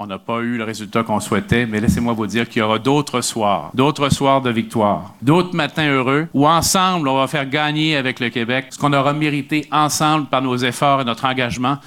On n'a pas eu le résultat qu'on souhaitait, mais laissez-moi vous dire qu'il y aura d'autres soirs, d'autres soirs de victoire, d'autres matins heureux où ensemble on va faire gagner avec le Québec ce qu'on aura mérité ensemble par nos efforts et notre engagement.